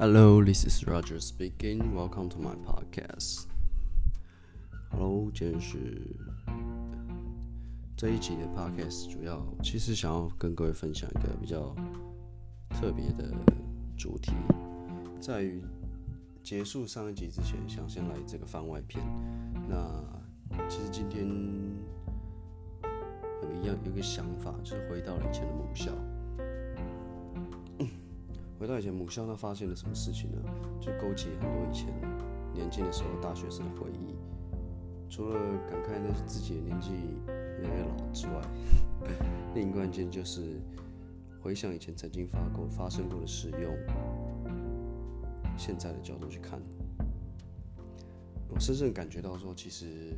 Hello, this is Roger speaking. Welcome to my podcast. Hello，今天是这一集的 podcast，主要其实想要跟各位分享一个比较特别的主题，在于结束上一集之前，想先来这个番外篇。那其实今天有一样有一个想法，就是回到了以前的母校。回到以前母校，他发现了什么事情呢？就勾起很多以前年轻的时候大学生的回忆。除了感慨那是自己的年纪越来越老之外，另一关键就是回想以前曾经发过发生过的事，用现在的角度去看。我深深感觉到说，其实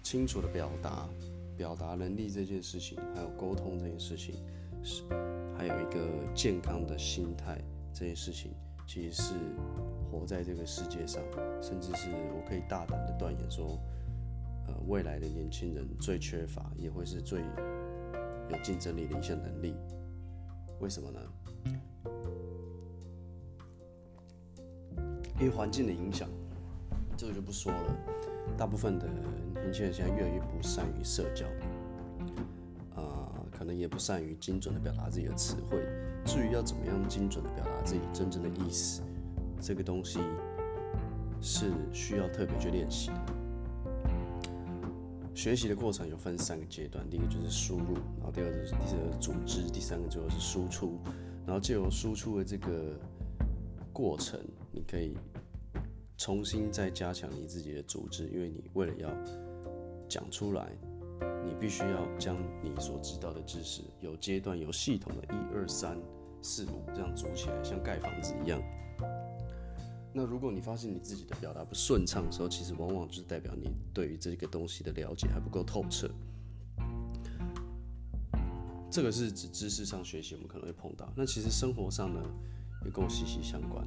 清楚的表达、表达能力这件事情，还有沟通这件事情，是。还有一个健康的心态，这件事情其实是活在这个世界上，甚至是我可以大胆的断言说，呃，未来的年轻人最缺乏，也会是最有竞争力的一项能力。为什么呢？因为环境的影响，这个就不说了。大部分的年轻人现在越来越不善于社交。可能也不善于精准的表达自己的词汇。至于要怎么样精准的表达自己真正的意思，这个东西是需要特别去练习的。学习的过程有分三个阶段，第一个就是输入，然后第二个是第二个组织，第三个最后是输出。然后借由输出的这个过程，你可以重新再加强你自己的组织，因为你为了要讲出来。你必须要将你所知道的知识有阶段、有系统的，一二三四五这样组起来，像盖房子一样。那如果你发现你自己的表达不顺畅的时候，其实往往就是代表你对于这个东西的了解还不够透彻。这个是指知识上学习，我们可能会碰到。那其实生活上呢，也跟我息息相关。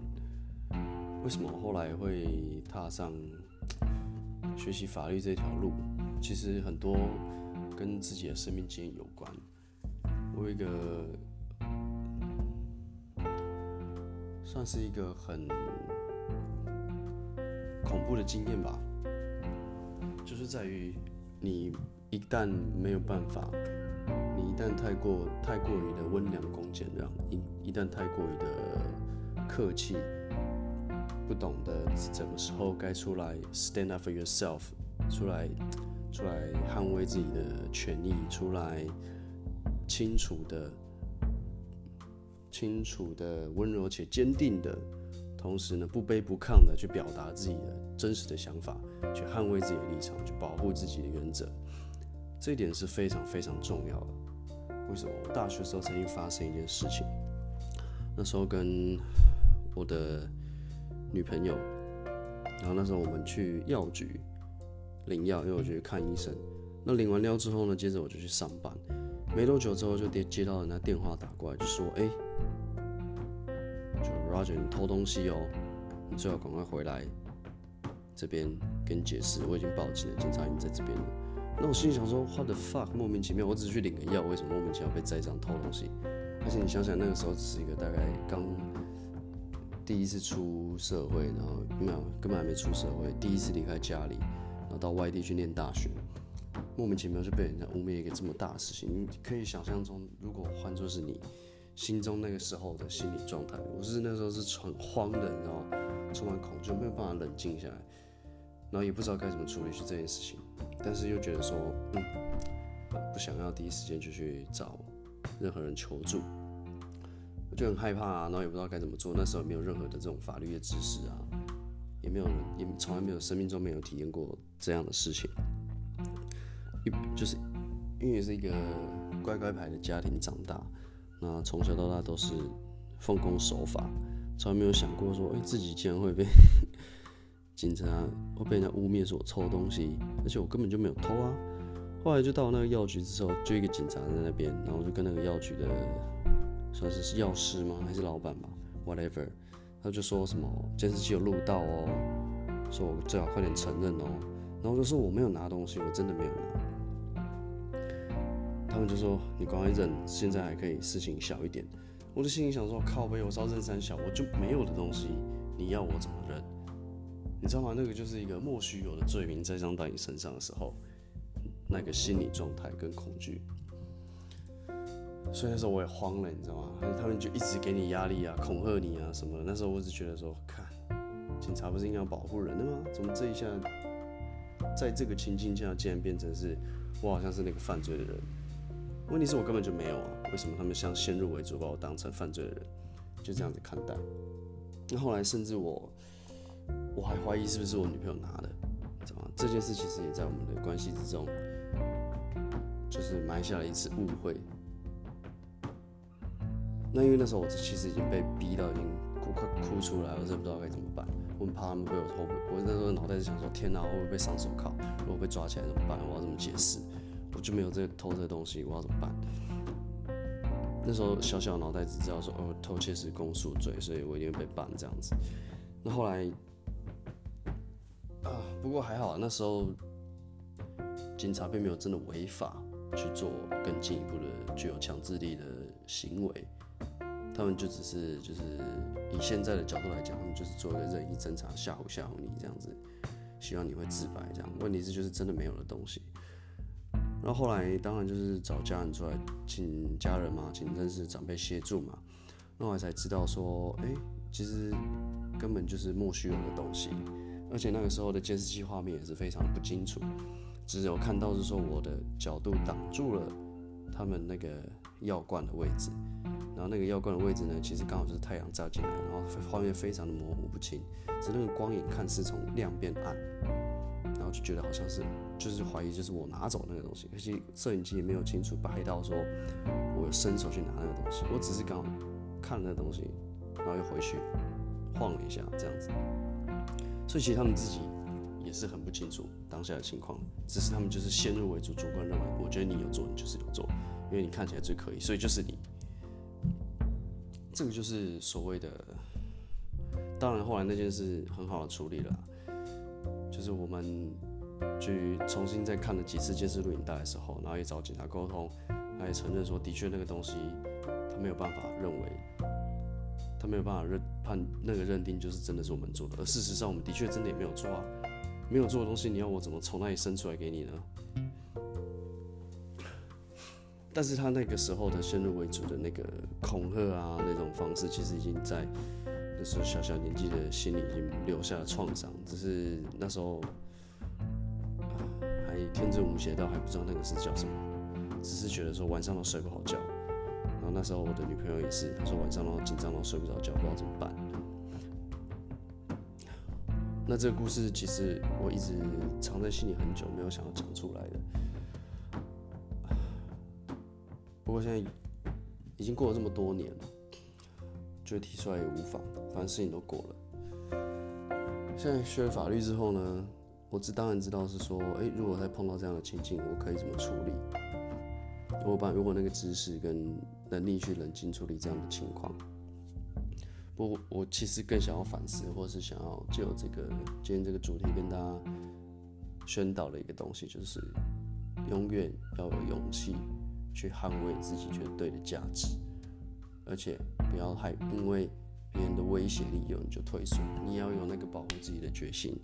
为什么我后来会踏上学习法律这条路？其实很多。跟自己的生命经验有关。我有一个算是一个很恐怖的经验吧，就是在于你一旦没有办法，你一旦太过太过于的温良恭俭让，一一旦太过于的客气，不懂得什么时候该出来 stand up for yourself，出来。出来捍卫自己的权益，出来清楚的、清楚的、温柔且坚定的，同时呢不卑不亢的去表达自己的真实的想法，去捍卫自己的立场，去保护自己的原则，这一点是非常非常重要的。为什么？我大学时候曾经发生一件事情，那时候跟我的女朋友，然后那时候我们去药局。领药，因为我就去看医生。那领完药之后呢，接着我就去上班。没多久之后，就接接到人家电话打过来，就说：“哎，就 Roger，你偷东西哦，你最好赶快回来这边跟你解释。我已经报警了，警察已经在这边了。”那我心里想说：“What the fuck？莫名其妙，我只是去领个药，为什么莫名其妙被栽赃偷东西？而且你想想，那个时候只是一个大概刚第一次出社会，然后没有根本还没出社会，第一次离开家里。”到外地去念大学，莫名其妙就被人家污蔑一个这么大的事情。你可以想象中，如果换作是你心中那个时候的心理状态，我是那时候是很慌的，你知道吗？充满恐惧，没有办法冷静下来，然后也不知道该怎么处理这件事情，但是又觉得说，嗯，不想要第一时间就去找任何人求助，我就很害怕啊，然后也不知道该怎么做。那时候也没有任何的这种法律的知识啊。也没有人，也从来没有生命中没有体验过这样的事情。一就是因为是一个乖乖牌的家庭长大，那从小到大都是奉公守法，从来没有想过说，哎，自己竟然会被 警察会被人家污蔑说我偷东西，而且我根本就没有偷啊。后来就到那个药局之后，就一个警察在那边，然后就跟那个药局的算是是药师吗，还是老板吧，whatever。他就说什么监视器有录到哦，说我最好快点承认哦，然后就说我没有拿东西，我真的没有拿。他们就说你赶快认，现在还可以，事情小一点。我的心里想说，靠背，我知道认三小，我就没有的东西，你要我怎么认？你知道吗？那个就是一个莫须有的罪名栽赃到你身上的时候，那个心理状态跟恐惧。所以那时候我也慌了，你知道吗？他们就一直给你压力啊，恐吓你啊什么的。那时候我只觉得说，看，警察不是应该要保护人的吗？怎么这一下，在这个情境下，竟然变成是我好像是那个犯罪的人？问题是我根本就没有啊！为什么他们像先入为主把我当成犯罪的人，就这样子看待？那后来甚至我，我还怀疑是不是我女朋友拿的，知道吗？这件事其实也在我们的关系之中，就是埋下了一次误会。那因为那时候我其实已经被逼到已经哭快哭出来，我真的不知道该怎么办。我很怕他们被我偷，我那时候脑袋就想说：天哪，会不会被上手铐？如果被抓起来怎么办？我要怎么解释？我就没有这个偷这个东西，我要怎么办？那时候小小脑袋只知道说，哦，偷窃是公诉罪，所以我一定会被办这样子。那后来啊，不过还好，那时候警察并没有真的违法去做更进一步的具有强制力的行为，他们就只是就是以现在的角度来讲，他们就是做一个任意侦查，吓唬吓唬你这样子，希望你会自白这样。问题是就是真的没有的东西。然后后来当然就是找家人出来，请家人嘛，请认识长辈协助嘛。那我才知道说，哎，其实根本就是莫须有的东西，而且那个时候的监视器画面也是非常不清楚，只有看到是说我的角度挡住了他们那个药罐的位置，然后那个药罐的位置呢，其实刚好就是太阳照进来，然后画面非常的模糊不清，只那个光影看似从亮变暗。然后就觉得好像是，就是怀疑就是我拿走那个东西，可惜摄影机也没有清楚拍到说我伸手去拿那个东西，我只是刚看了那个东西，然后又回去晃了一下这样子，所以其实他们自己也是很不清楚当下的情况，只是他们就是先入为主，主观认为我觉得你有做，你就是有做，因为你看起来最可以，所以就是你，这个就是所谓的，当然后来那件事很好的处理了。就是我们去重新再看了几次监视录影带的时候，然后也找警察沟通，他也承认说，的确那个东西他没有办法认为，他没有办法认判那个认定就是真的是我们做的，而事实上我们的确真的也没有做啊，没有做的东西你要我怎么从那里生出来给你呢？但是他那个时候的先入为主的那个恐吓啊那种方式，其实已经在。那时候小小年纪的心里已经留下了创伤，只是那时候还天真无邪到还不知道那个是叫什么，只是觉得说晚上都睡不好觉。然后那时候我的女朋友也是，她说晚上都紧张到睡不着觉，不知道怎么办。那这个故事其实我一直藏在心里很久，没有想要讲出来的。过现在已经过了这么多年了。就提出来也无妨，反正事情都过了。现在学了法律之后呢，我知当然知道是说，诶，如果再碰到这样的情境，我可以怎么处理？我把如果那个知识跟能力去冷静处理这样的情况。不过我其实更想要反思，或是想要借由这个今天这个主题跟大家宣导的一个东西，就是永远要有勇气去捍卫自己觉得对的价值。而且不要害，因为别人的威胁利诱你就退缩，你要有那个保护自己的决心。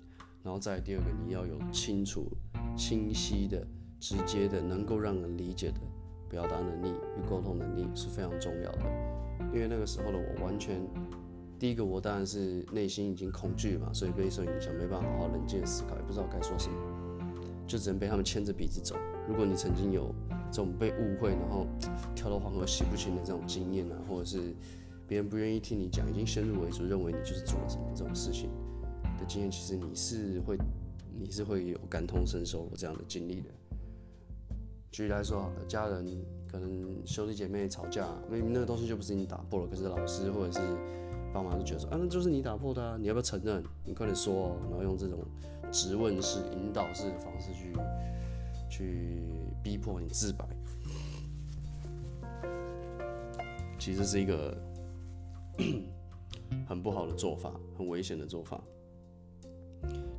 然后再第二个，你要有清楚、清晰的、直接的、能够让人理解的表达能力与沟通能力是非常重要的。因为那个时候的我，完全第一个我当然是内心已经恐惧嘛，所以被受影响，没办法好好冷静思考，也不知道该说什么，就只能被他们牵着鼻子走。如果你曾经有。这种被误会，然后跳到黄河洗不清的这种经验啊，或者是别人不愿意听你讲，已经先入为主认为你就是做了什么这种事情的经验，其实你是会，你是会有感同身受这样的经历的。举例来说，家人可能兄弟姐妹吵架，明明那个东西就不是你打破了，可是老师或者是爸妈就觉得说啊，那就是你打破的啊，你要不要承认？你快点说，然后用这种质问式、引导式的方式去去。逼迫你自白，其实是一个 很不好的做法，很危险的做法。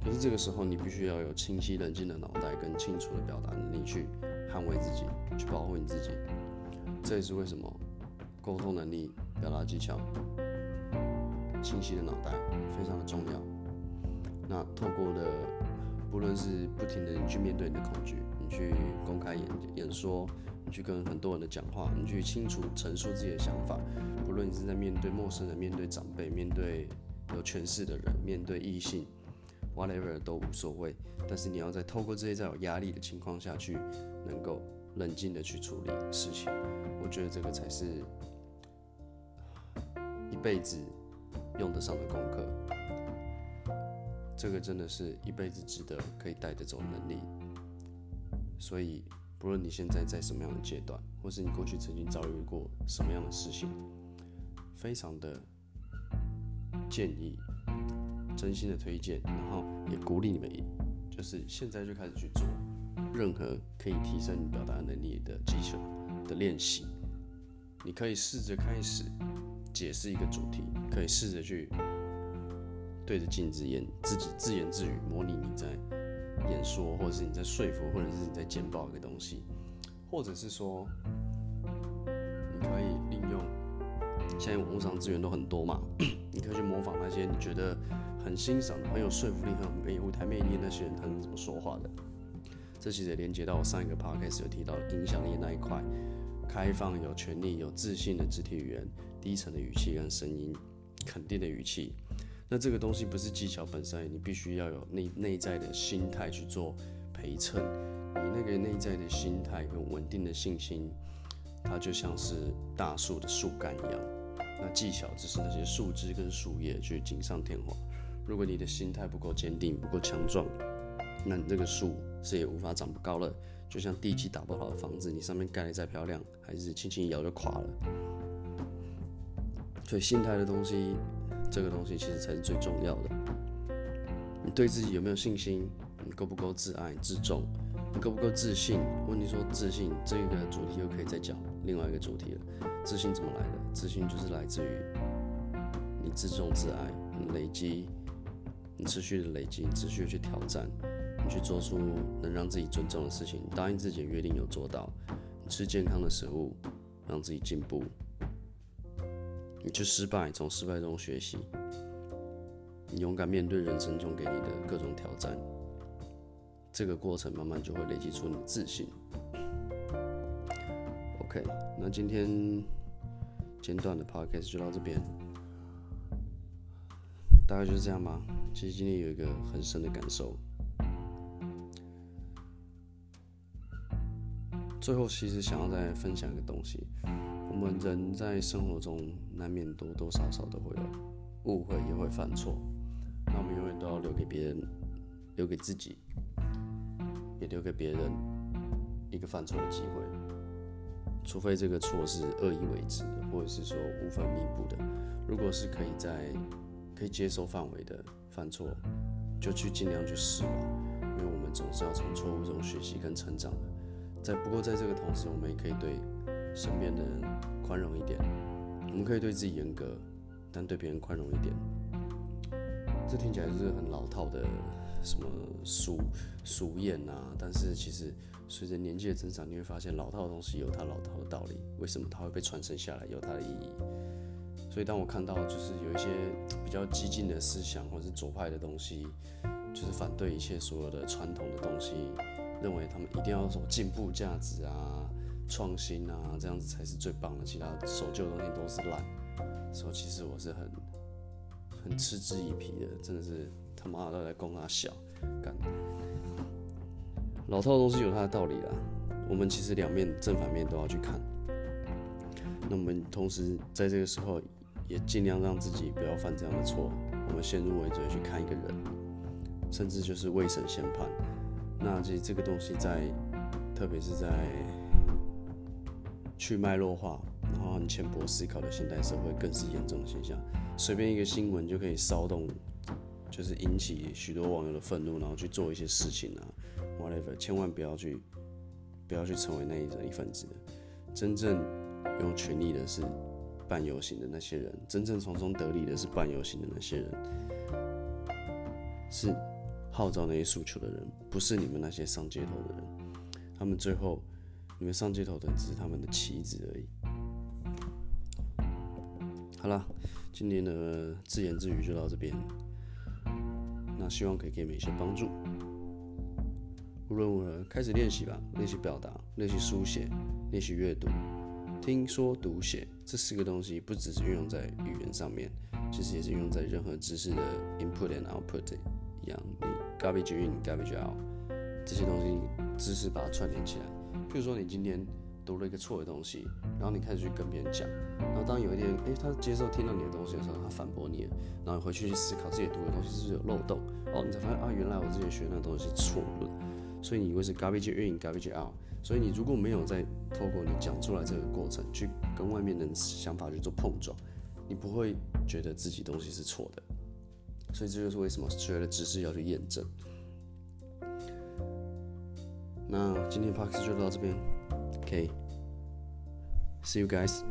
可是这个时候，你必须要有清晰冷静的脑袋，跟清楚的表达能力，去捍卫自己，去保护你自己。这也是为什么沟通能力表达技巧、清晰的脑袋非常的重要。那透过的，不论是不停的你去面对你的恐惧，去公开演演说，你去跟很多人的讲话，你去清楚陈述自己的想法，不论你是在面对陌生人、面对长辈、面对有权势的人、面对异性，whatever 都无所谓。但是你要在透过这些在有压力的情况下去，能够冷静的去处理事情。我觉得这个才是一辈子用得上的功课。这个真的是一辈子值得可以带得走能力。所以，不论你现在在什么样的阶段，或是你过去曾经遭遇过什么样的事情，非常的建议，真心的推荐，然后也鼓励你们，就是现在就开始去做任何可以提升你表达能力的技巧的练习。你可以试着开始解释一个主题，可以试着去对着镜子演自己自言自语，模拟你在演说，或者是你在说服，或者是你在简报一个东西，或者是说你可以利用现在网络上资源都很多嘛，你可以去模仿那些你觉得很欣赏、很有说服力、很有舞台魅力那些人，他们怎么说话的。这其实也连接到我上一个 podcast 有提到影响力那一块。开放、有权利、有自信的肢体语言，低沉的语气跟声音，肯定的语气。那这个东西不是技巧本身，你必须要有内内在的心态去做陪衬。你那个内在的心态跟稳定的信心，它就像是大树的树干一样。那技巧只是那些树枝跟树叶去锦上添花。如果你的心态不够坚定、不够强壮，那你这个树是也无法长不高了。就像地基打不好的房子，你上面盖的再漂亮，还是轻轻一摇就垮了。所以心态的东西，这个东西其实才是最重要的。你对自己有没有信心？你够不够自爱、自重？你够不够自信？问题说自信这个主题又可以再讲另外一个主题了。自信怎么来的？自信就是来自于你自重、自爱，你累积，你持续的累积，你持续的去挑战。你去做出能让自己尊重的事情，答应自己的约定有做到。你吃健康的食物，让自己进步。你去失败，从失败中学习。你勇敢面对人生中给你的各种挑战。这个过程慢慢就会累积出你的自信。OK，那今天简短的 Podcast 就到这边，大概就是这样吧。其实今天有一个很深的感受。最后，其实想要再分享一个东西。我们人在生活中难免多多少少都会有误会，也会犯错。那我们永远都要留给别人，留给自己，也留给别人一个犯错的机会。除非这个错是恶意为之的，或者是说无法弥补的。如果是可以在可以接受范围的犯错，就去尽量去试吧。因为我们总是要从错误中学习跟成长的。在不过，在这个同时，我们也可以对身边的人宽容一点。我们可以对自己严格，但对别人宽容一点。这听起来就是很老套的什么俗俗谚啊，但是其实随着年纪的增长，你会发现老套的东西有它老套的道理。为什么它会被传承下来？有它的意义。所以当我看到就是有一些比较激进的思想，或者是左派的东西，就是反对一切所有的传统的东西。认为他们一定要走进步价值啊、创新啊，这样子才是最棒的。其他守旧的东西都是烂。所以其实我是很很嗤之以鼻的，真的是他妈的在供他小干。老套的东西有它的道理啦，我们其实两面正反面都要去看。那我们同时在这个时候也尽量让自己不要犯这样的错。我们先入为主去看一个人，甚至就是未审先判。那其实这个东西在，特别是在去脉络化，然后很浅薄思考的现代社会，更是严重的现象。随便一个新闻就可以骚动，就是引起许多网友的愤怒，然后去做一些事情啊，whatever，千万不要去，不要去成为那一人一份子的。真正有权利的是半游行的那些人，真正从中得利的是半游行的那些人，是。号召那些诉求的人，不是你们那些上街头的人，他们最后，你们上街头的只是他们的棋子而已。好了，今天的自言自语就到这边。那希望可以给你们一些帮助。无论如何，开始练习吧，练习表达，练习书写，练习阅读、听说读写这四个东西，不只是运用在语言上面，其实也是运用在任何知识的 input and output 一样。你 garbage in，garbage out 这些东西，知识把它串联起来。譬如说，你今天。读了一个错的东西，然后你开始去跟别人讲，然后当有一天，诶，他接受听到你的东西的时候，他反驳你，然后你回去去思考自己读的东西是不是有漏洞，哦，你才发现啊，原来我之前学那个东西是错的，所以你以为是 garbage in，garbage out，所以你如果没有在透过你讲出来这个过程去跟外面的想法去做碰撞，你不会觉得自己东西是错的，所以这就是为什么学了知识要去验证。那今天 p a r k 就到这边。Okay. See you guys.